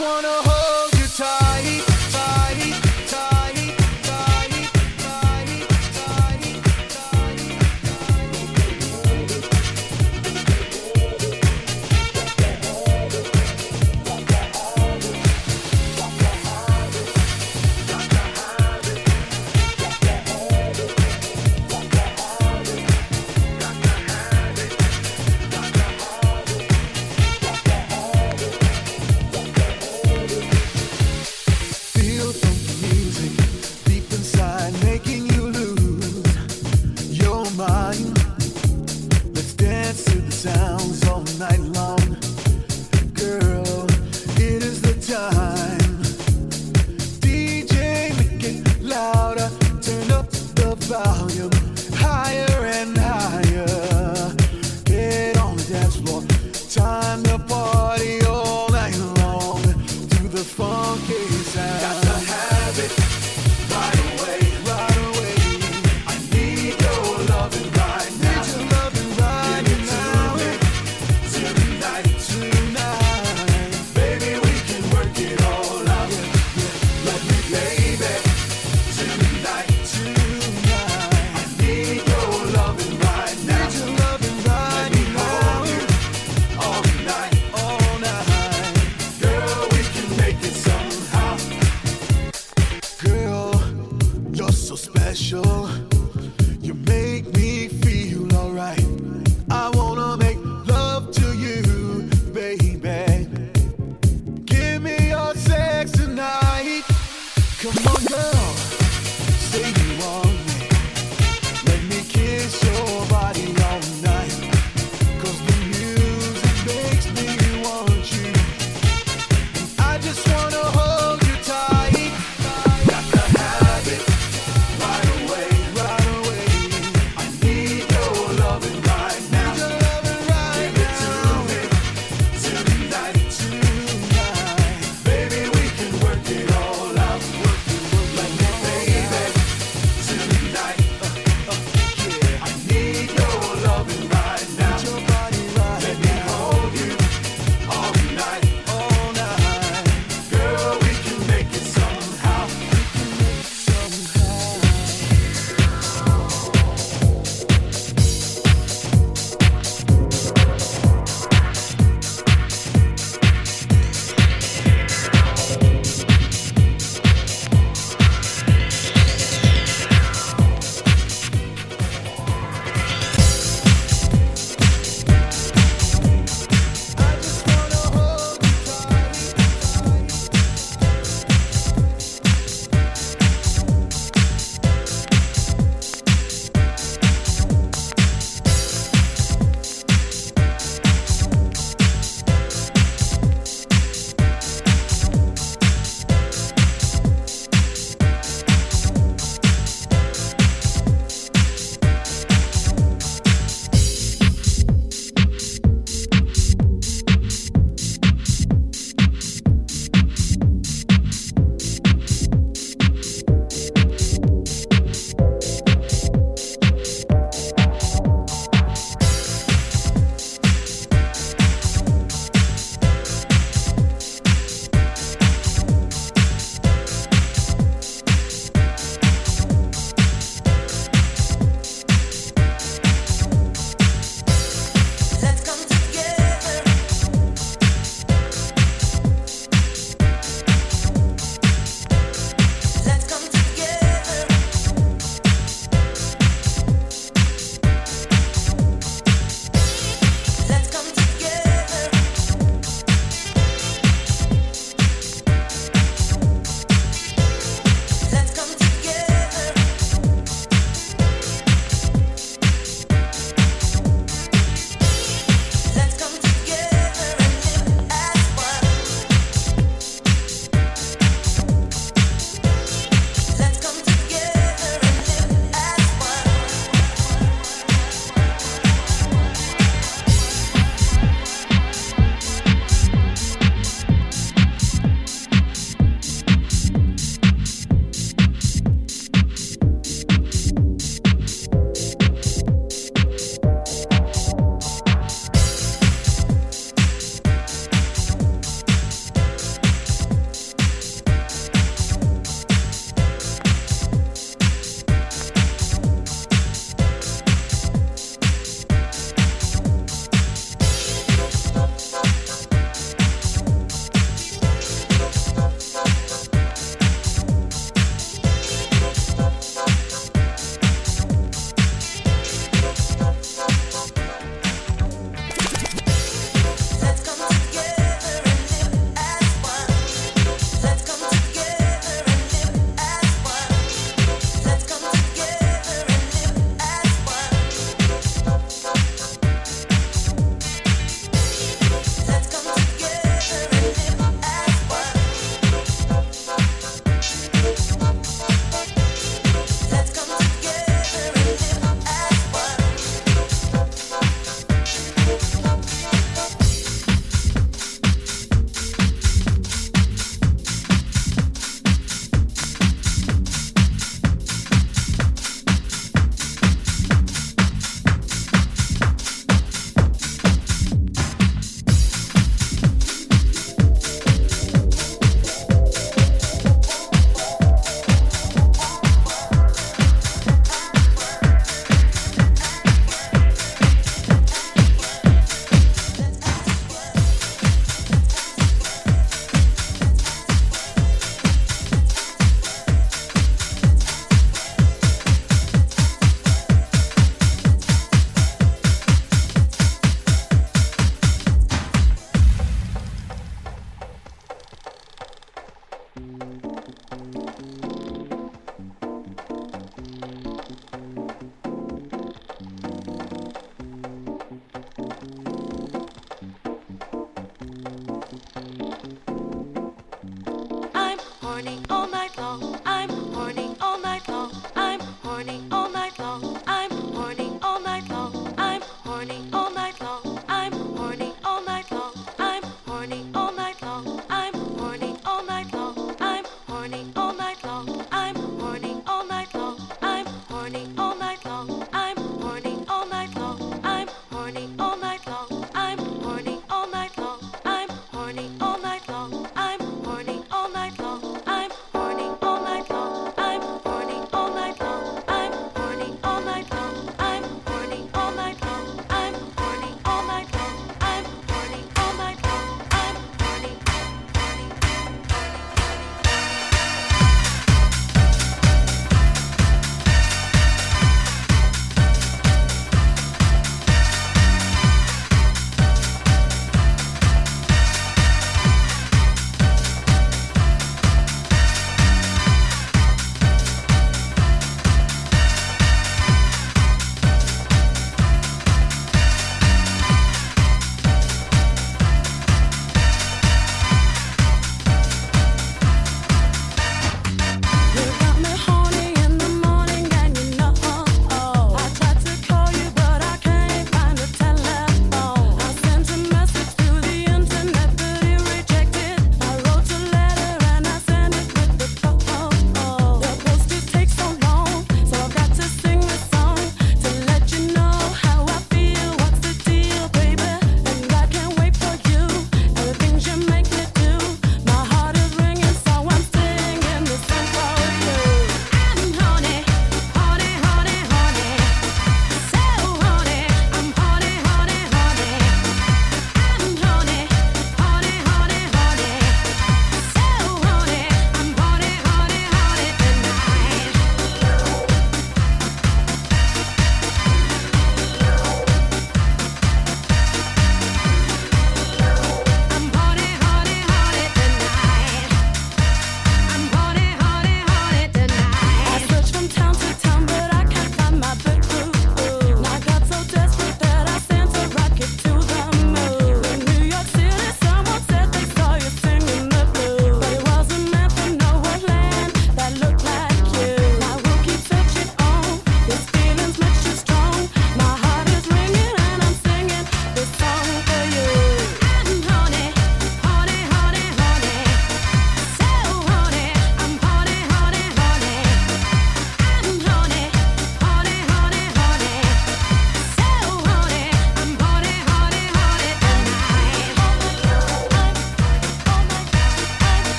wanna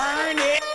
burn it.